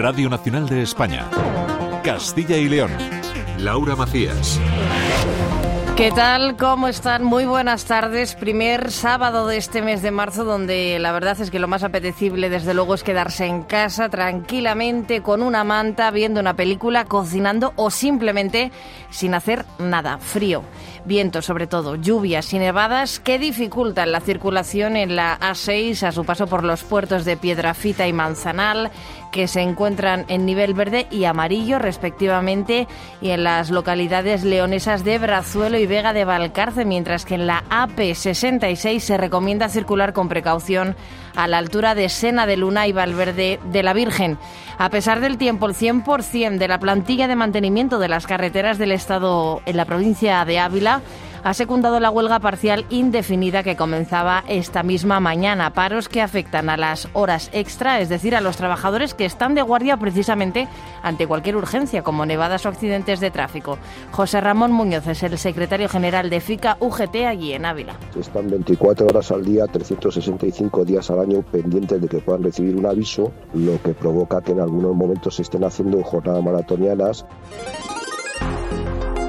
Radio Nacional de España. Castilla y León. Laura Macías. ¿Qué tal? ¿Cómo están? Muy buenas tardes. Primer sábado de este mes de marzo donde la verdad es que lo más apetecible desde luego es quedarse en casa tranquilamente con una manta, viendo una película, cocinando o simplemente sin hacer nada. Frío, viento sobre todo, lluvias y nevadas que dificultan la circulación en la A6 a su paso por los puertos de Piedrafita y Manzanal que se encuentran en nivel verde y amarillo respectivamente y en las localidades leonesas de Brazuelo y Vega de Valcarce, mientras que en la AP66 se recomienda circular con precaución a la altura de Sena de Luna y Valverde de la Virgen. A pesar del tiempo, el 100% de la plantilla de mantenimiento de las carreteras del Estado en la provincia de Ávila ha secundado la huelga parcial indefinida que comenzaba esta misma mañana. Paros que afectan a las horas extra, es decir, a los trabajadores que están de guardia precisamente ante cualquier urgencia, como nevadas o accidentes de tráfico. José Ramón Muñoz es el secretario general de FICA UGT allí en Ávila. Están 24 horas al día, 365 días al año pendientes de que puedan recibir un aviso, lo que provoca que en algunos momentos se estén haciendo jornadas maratonianas.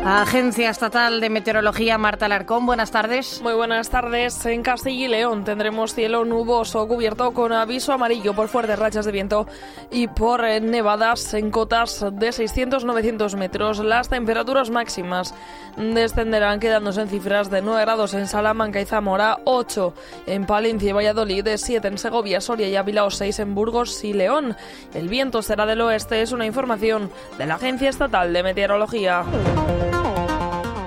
Agencia Estatal de Meteorología, Marta Alarcón, buenas tardes. Muy buenas tardes. En Castilla y León tendremos cielo nuboso cubierto con aviso amarillo por fuertes rachas de viento y por eh, nevadas en cotas de 600-900 metros. Las temperaturas máximas descenderán quedándose en cifras de 9 grados en Salamanca y Zamora, 8 en Palencia y Valladolid, 7 en Segovia, Soria y Ávila o 6 en Burgos y León. El viento será del oeste, es una información de la Agencia Estatal de Meteorología.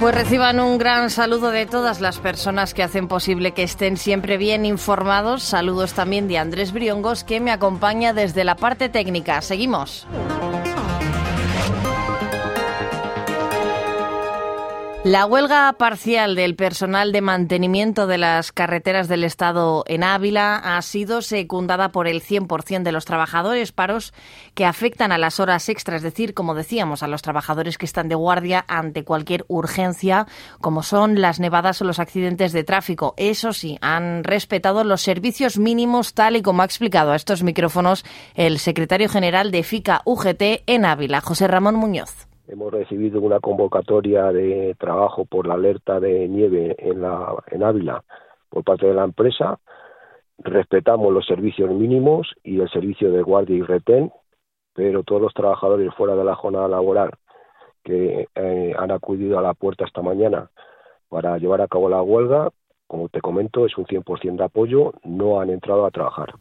Pues reciban un gran saludo de todas las personas que hacen posible que estén siempre bien informados. Saludos también de Andrés Briongos, que me acompaña desde la parte técnica. Seguimos. La huelga parcial del personal de mantenimiento de las carreteras del Estado en Ávila ha sido secundada por el 100% de los trabajadores, paros que afectan a las horas extras, es decir, como decíamos, a los trabajadores que están de guardia ante cualquier urgencia, como son las nevadas o los accidentes de tráfico. Eso sí, han respetado los servicios mínimos tal y como ha explicado a estos micrófonos el secretario general de FICA UGT en Ávila, José Ramón Muñoz. Hemos recibido una convocatoria de trabajo por la alerta de nieve en, la, en Ávila por parte de la empresa. Respetamos los servicios mínimos y el servicio de guardia y retén, pero todos los trabajadores fuera de la jornada laboral que eh, han acudido a la puerta esta mañana para llevar a cabo la huelga, como te comento, es un 100% de apoyo, no han entrado a trabajar.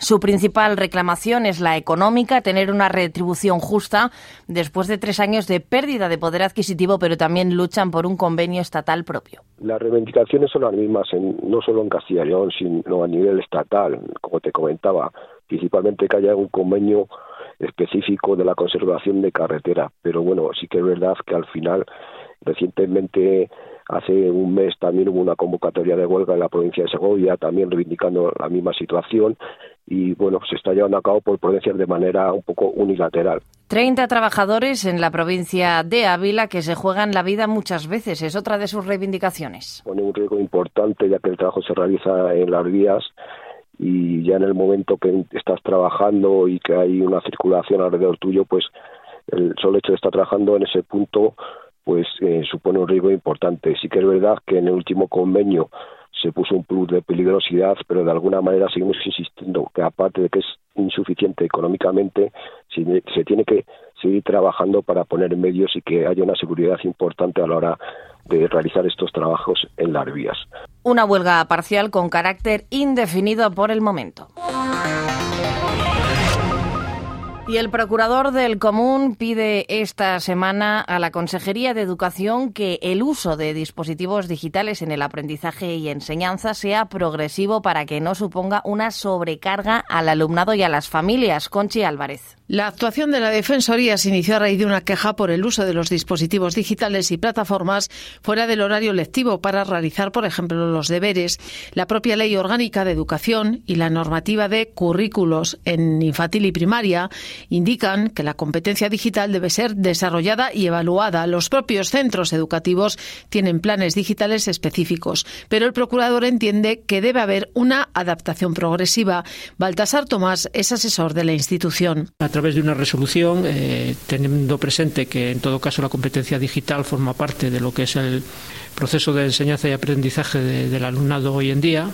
Su principal reclamación es la económica, tener una retribución justa después de tres años de pérdida de poder adquisitivo, pero también luchan por un convenio estatal propio. Las reivindicaciones son las mismas, no solo en Castilla y León, sino a nivel estatal, como te comentaba, principalmente que haya un convenio específico de la conservación de carretera. Pero bueno, sí que es verdad que al final, recientemente Hace un mes también hubo una convocatoria de huelga en la provincia de Segovia, también reivindicando la misma situación y bueno, se está llevando a cabo por provincias de manera un poco unilateral. 30 trabajadores en la provincia de Ávila que se juegan la vida muchas veces, es otra de sus reivindicaciones. Pone un riesgo importante ya que el trabajo se realiza en las vías y ya en el momento que estás trabajando y que hay una circulación alrededor tuyo, pues el solo hecho de estar trabajando en ese punto pues eh, supone un riesgo importante. Sí que es verdad que en el último convenio se puso un plus de peligrosidad, pero de alguna manera seguimos insistiendo que aparte de que es insuficiente económicamente, se, tiene que seguir trabajando para poner medios y que haya una seguridad importante a la hora de realizar estos trabajos en las vías. Una huelga parcial con carácter indefinido por el momento. Y el procurador del Común pide esta semana a la Consejería de Educación que el uso de dispositivos digitales en el aprendizaje y enseñanza sea progresivo para que no suponga una sobrecarga al alumnado y a las familias. Conchi Álvarez. La actuación de la Defensoría se inició a raíz de una queja por el uso de los dispositivos digitales y plataformas fuera del horario lectivo para realizar, por ejemplo, los deberes. La propia Ley Orgánica de Educación y la normativa de currículos en infantil y primaria indican que la competencia digital debe ser desarrollada y evaluada. Los propios centros educativos tienen planes digitales específicos, pero el procurador entiende que debe haber una adaptación progresiva. Baltasar Tomás es asesor de la institución. A través de una resolución, eh, teniendo presente que en todo caso la competencia digital forma parte de lo que es el proceso de enseñanza y aprendizaje del alumnado hoy en día,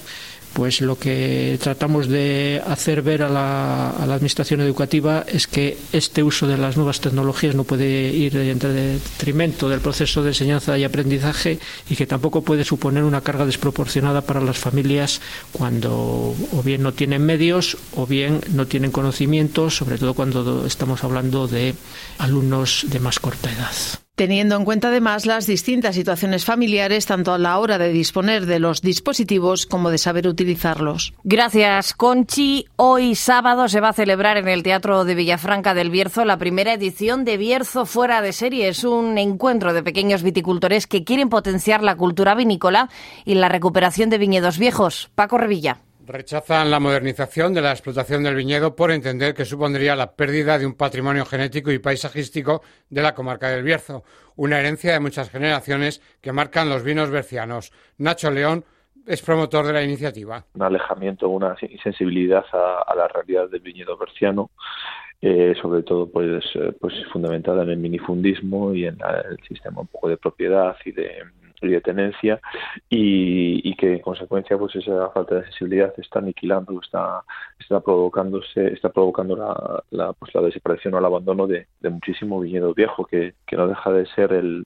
pues lo que tratamos de hacer ver a la, Administración Educativa es que este uso de las nuevas tecnologías no puede ir en detrimento del proceso de enseñanza y aprendizaje y que tampoco puede suponer una carga desproporcionada para las familias cuando o bien no tienen medios o bien no tienen conocimientos, sobre todo cuando estamos hablando de alumnos de más corta edad teniendo en cuenta además las distintas situaciones familiares tanto a la hora de disponer de los dispositivos como de saber utilizarlos. Gracias, Conchi. Hoy sábado se va a celebrar en el Teatro de Villafranca del Bierzo la primera edición de Bierzo fuera de serie. Es un encuentro de pequeños viticultores que quieren potenciar la cultura vinícola y la recuperación de viñedos viejos. Paco Revilla. Rechazan la modernización de la explotación del viñedo por entender que supondría la pérdida de un patrimonio genético y paisajístico de la comarca del Bierzo, una herencia de muchas generaciones que marcan los vinos bercianos. Nacho León es promotor de la iniciativa. Un alejamiento, una insensibilidad a, la realidad del viñedo berciano, eh, sobre todo pues, eh, pues fundamentada en el minifundismo y en el sistema un poco de propiedad y de y de tenencia y, que en consecuencia pues esa falta de sensibilidad está aniquilando está está provocándose está provocando la, la pues la desaparición o el abandono de, de muchísimo viñedo viejo que, que no deja de ser el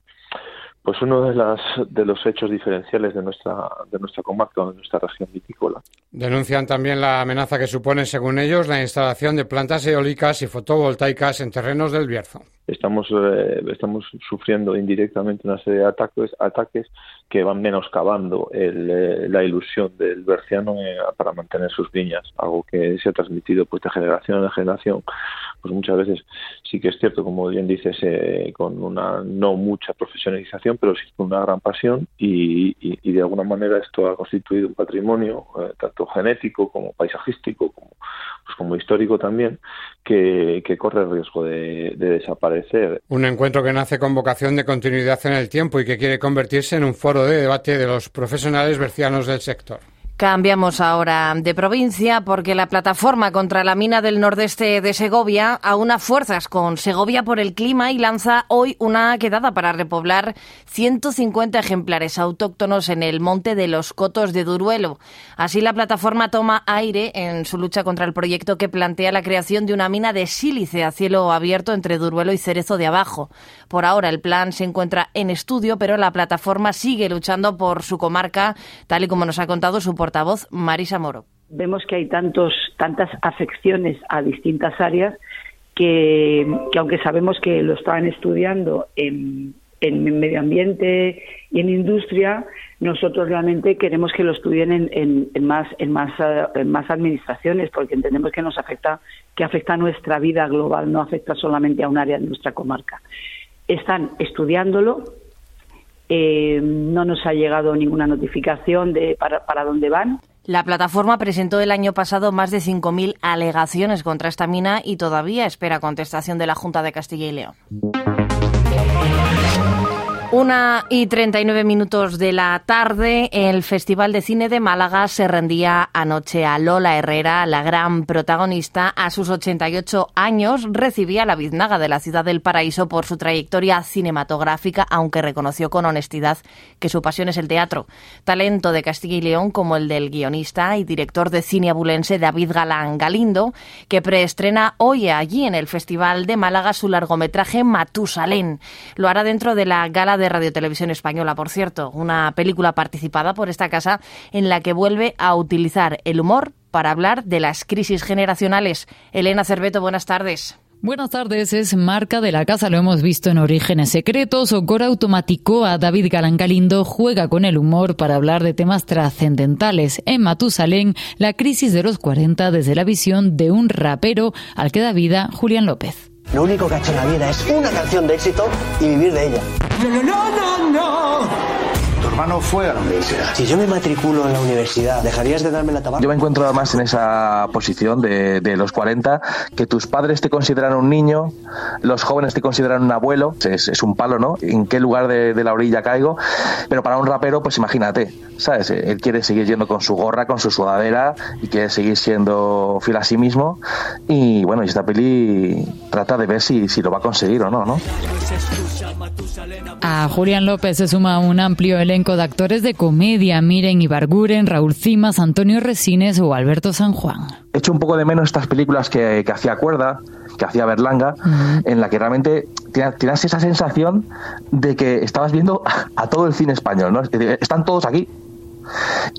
pues uno de, las, de los hechos diferenciales de nuestra, de nuestra comarca, de nuestra región vitícola. Denuncian también la amenaza que supone, según ellos, la instalación de plantas eólicas y fotovoltaicas en terrenos del Bierzo. Estamos, eh, estamos sufriendo indirectamente una serie de ataques, ataques que van menoscabando el, eh, la ilusión del berciano eh, para mantener sus viñas, algo que se ha transmitido pues, de generación en generación. Pues muchas veces sí que es cierto, como bien dices, con una no mucha profesionalización, pero sí con una gran pasión y, de alguna manera esto ha constituido un patrimonio tanto genético como paisajístico como, pues, como histórico también que, que corre el riesgo de, de desaparecer. Un encuentro que nace con vocación de continuidad en el tiempo y que quiere convertirse en un foro de debate de los profesionales bercianos del sector. Cambiamos ahora de provincia porque la plataforma contra la mina del nordeste de Segovia aúna fuerzas con Segovia por el clima y lanza hoy una quedada para repoblar 150 ejemplares autóctonos en el monte de los Cotos de Duruelo. Así la plataforma toma aire en su lucha contra el proyecto que plantea la creación de una mina de sílice a cielo abierto entre Duruelo y Cerezo de Abajo. Por ahora el plan se encuentra en estudio, pero la plataforma sigue luchando por su comarca, tal y como nos ha contado su Marisa Moro. Vemos que hay tantos, tantas afecciones a distintas áreas que, aunque sabemos que lo estaban estudiando en, medio ambiente y en industria, nosotros realmente queremos que lo estudien en, más, en, más, en más administraciones, porque entendemos que nos afecta, que afecta a nuestra vida global, no afecta solamente a un área de nuestra comarca están estudiándolo. Eh, no nos ha llegado ninguna notificación de para, para dónde van. La plataforma presentó el año pasado más de 5.000 alegaciones contra esta mina y todavía espera contestación de la Junta de Castilla y León. Una y 39 minutos de la tarde, el Festival de Cine de Málaga se rendía anoche a Lola Herrera, la gran protagonista. A sus 88 años recibía la biznaga de la ciudad del paraíso por su trayectoria cinematográfica, aunque reconoció con honestidad que su pasión es el teatro. Talento de Castilla y León como el del guionista y director de cine abulense David Galán Galindo, que preestrena hoy allí en el Festival de Málaga su largometraje Matusalén. Lo hará dentro de la gala de Radio Televisión Española, por cierto, una película participada por esta casa en la que vuelve a utilizar el humor para hablar de las crisis generacionales. Elena Cerveto, buenas tardes. Buenas tardes, es marca de la casa, lo hemos visto en Orígenes Secretos. Cora a David Galán Galindo juega con el humor para hablar de temas trascendentales. En Matusalén, la crisis de los 40 desde la visión de un rapero al que da vida Julián López. Lo único que ha hecho en la vida es una canción de éxito y vivir de ella. Hermano fue a la universidad. Si yo me matriculo en la universidad, ¿dejarías de darme la tabaco? Yo me encuentro más en esa posición de, de, los 40, que tus padres te consideran un niño, los jóvenes te consideran un abuelo, es, es un palo, ¿no? ¿En qué lugar de, de, la orilla caigo? Pero para un rapero, pues imagínate, ¿sabes? Él quiere seguir yendo con su gorra, con su sudadera y quiere seguir siendo fiel a sí mismo. Y bueno, y esta peli trata de ver si, si lo va a conseguir o no, ¿no? A Julián López se suma un amplio elenco de actores de comedia, Miren Ibarguren, Raúl Cimas, Antonio Resines o Alberto San Juan. He hecho un poco de menos estas películas que, que hacía Cuerda, que hacía Berlanga, uh -huh. en la que realmente tienes esa sensación de que estabas viendo a todo el cine español, ¿no? Están todos aquí,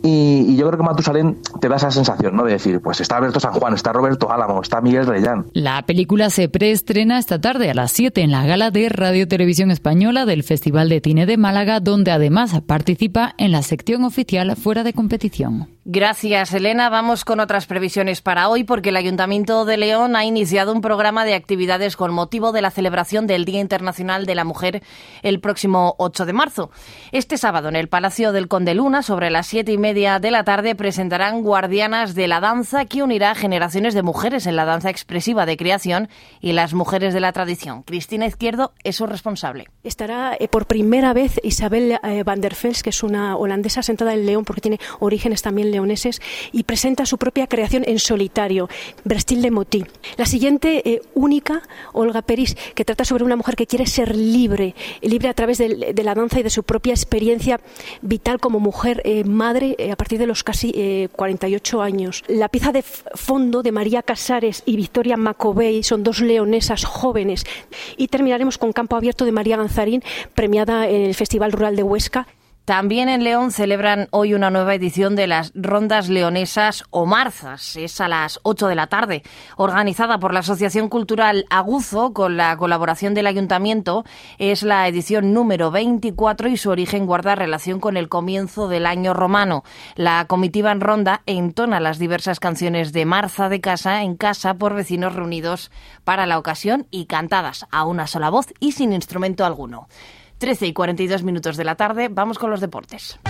y, y, yo creo que Matusalén te da esa sensación, ¿no? De decir, pues está Alberto San Juan, está Roberto Álamo, está Miguel Reyán. La película se preestrena esta tarde a las 7 en la gala de Radio Televisión Española del Festival de Cine de Málaga, donde además participa en la sección oficial fuera de competición. Gracias, Elena. Vamos con otras previsiones para hoy, porque el Ayuntamiento de León ha iniciado un programa de actividades con motivo de la celebración del Día Internacional de la Mujer el próximo 8 de marzo. Este sábado, en el Palacio del Conde Luna, sobre las siete y media de la tarde, presentarán Guardianas de la Danza, que unirá generaciones de mujeres en la danza expresiva de creación y las mujeres de la tradición. Cristina Izquierdo es su responsable. Estará eh, por primera vez Isabel eh, van der Vels, que es una holandesa sentada en León, porque tiene orígenes también leoneses y presenta su propia creación en solitario, Brestil de Motí. La siguiente, eh, única, Olga Peris, que trata sobre una mujer que quiere ser libre, libre a través de, la danza y de su propia experiencia vital como mujer, eh, madre, eh, a partir de los casi 48 años. La pieza de fondo de María Casares y Victoria Macovey son dos leonesas jóvenes. Y terminaremos con Campo Abierto de María Ganzarín, premiada en el Festival Rural de Huesca también en León celebran hoy una nueva edición de las Rondas Leonesas o Marzas. Es a las 8 de la tarde, organizada por la Asociación Cultural Aguzo con la colaboración del Ayuntamiento. Es la edición número 24 y su origen guarda relación con el comienzo del año romano. La comitiva en ronda entona las diversas canciones de Marza de casa en casa por vecinos reunidos para la ocasión y cantadas a una sola voz y sin instrumento alguno. 13 y 42 minutos de la tarde, vamos con los deportes.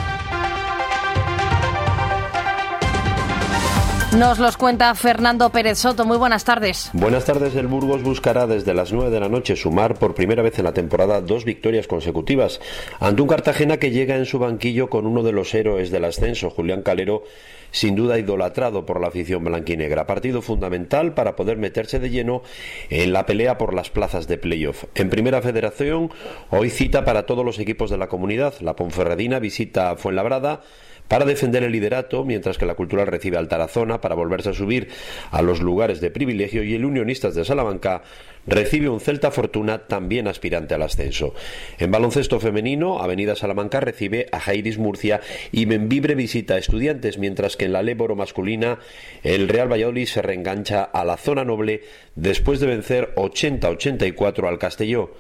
Nos los cuenta Fernando Pérez Soto. Muy buenas tardes. Buenas tardes. El Burgos buscará desde las 9 de la noche sumar por primera vez en la temporada dos victorias consecutivas ante un Cartagena que llega en su banquillo con uno de los héroes del ascenso, Julián Calero, sin duda idolatrado por la afición blanquinegra. Partido fundamental para poder meterse de lleno en la pelea por las plazas de playoff. En Primera Federación, hoy cita para todos los equipos de la comunidad. La Ponferradina visita Fuenlabrada para defender el liderato, mientras que la Cultural recibe al Tarazona para volverse a subir a los lugares de privilegio y el Unionistas de Salamanca recibe un Celta Fortuna también aspirante al ascenso. En baloncesto femenino, Avenida Salamanca recibe a Jairis Murcia y Membibre visita a Estudiantes, mientras que en la Léboro masculina el Real Valladolid se reengancha a la zona noble después de vencer 80-84 al Castelló.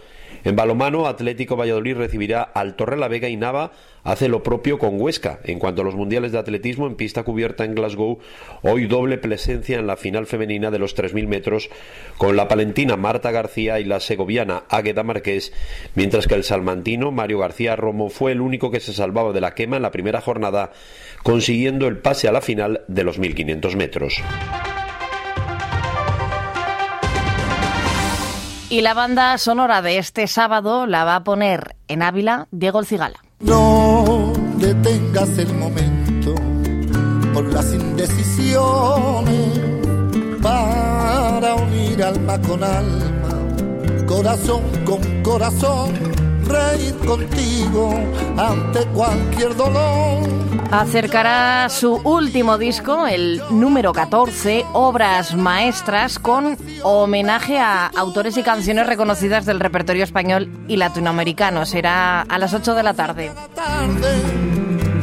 En balomano, Atlético Valladolid recibirá al Torrelavega y Nava hace lo propio con Huesca. En cuanto a los mundiales de atletismo en pista cubierta en Glasgow, hoy doble presencia en la final femenina de los 3.000 metros con la palentina Marta García y la segoviana Águeda Marqués, mientras que el salmantino Mario García Romo fue el único que se salvaba de la quema en la primera jornada, consiguiendo el pase a la final de los 1.500 metros. Y la banda sonora de este sábado la va a poner en Ávila Diego El Cigala. No detengas el momento por las indecisiones para unir alma con alma, corazón con corazón, reír contigo ante cualquier dolor acercará su último disco, el número 14, Obras Maestras, con homenaje a autores y canciones reconocidas del repertorio español y latinoamericano. Será a las 8 de la tarde.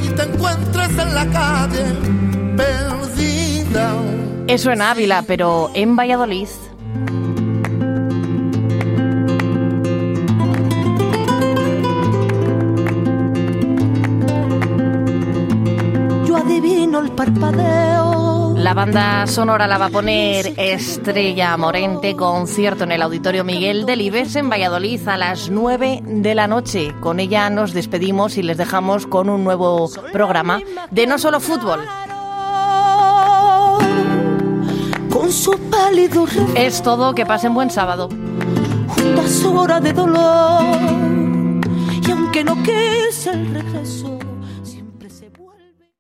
Y te encuentres en la calle perdida. Eso en Ávila, pero en Valladolid. Parpadeo La banda sonora la va a poner Estrella Morente, concierto en el Auditorio Miguel Delibes en Valladolid a las 9 de la noche. Con ella nos despedimos y les dejamos con un nuevo programa de No Solo Fútbol. Con su pálido Es todo, que pasen buen sábado. junto a su hora de dolor y aunque no quise el regreso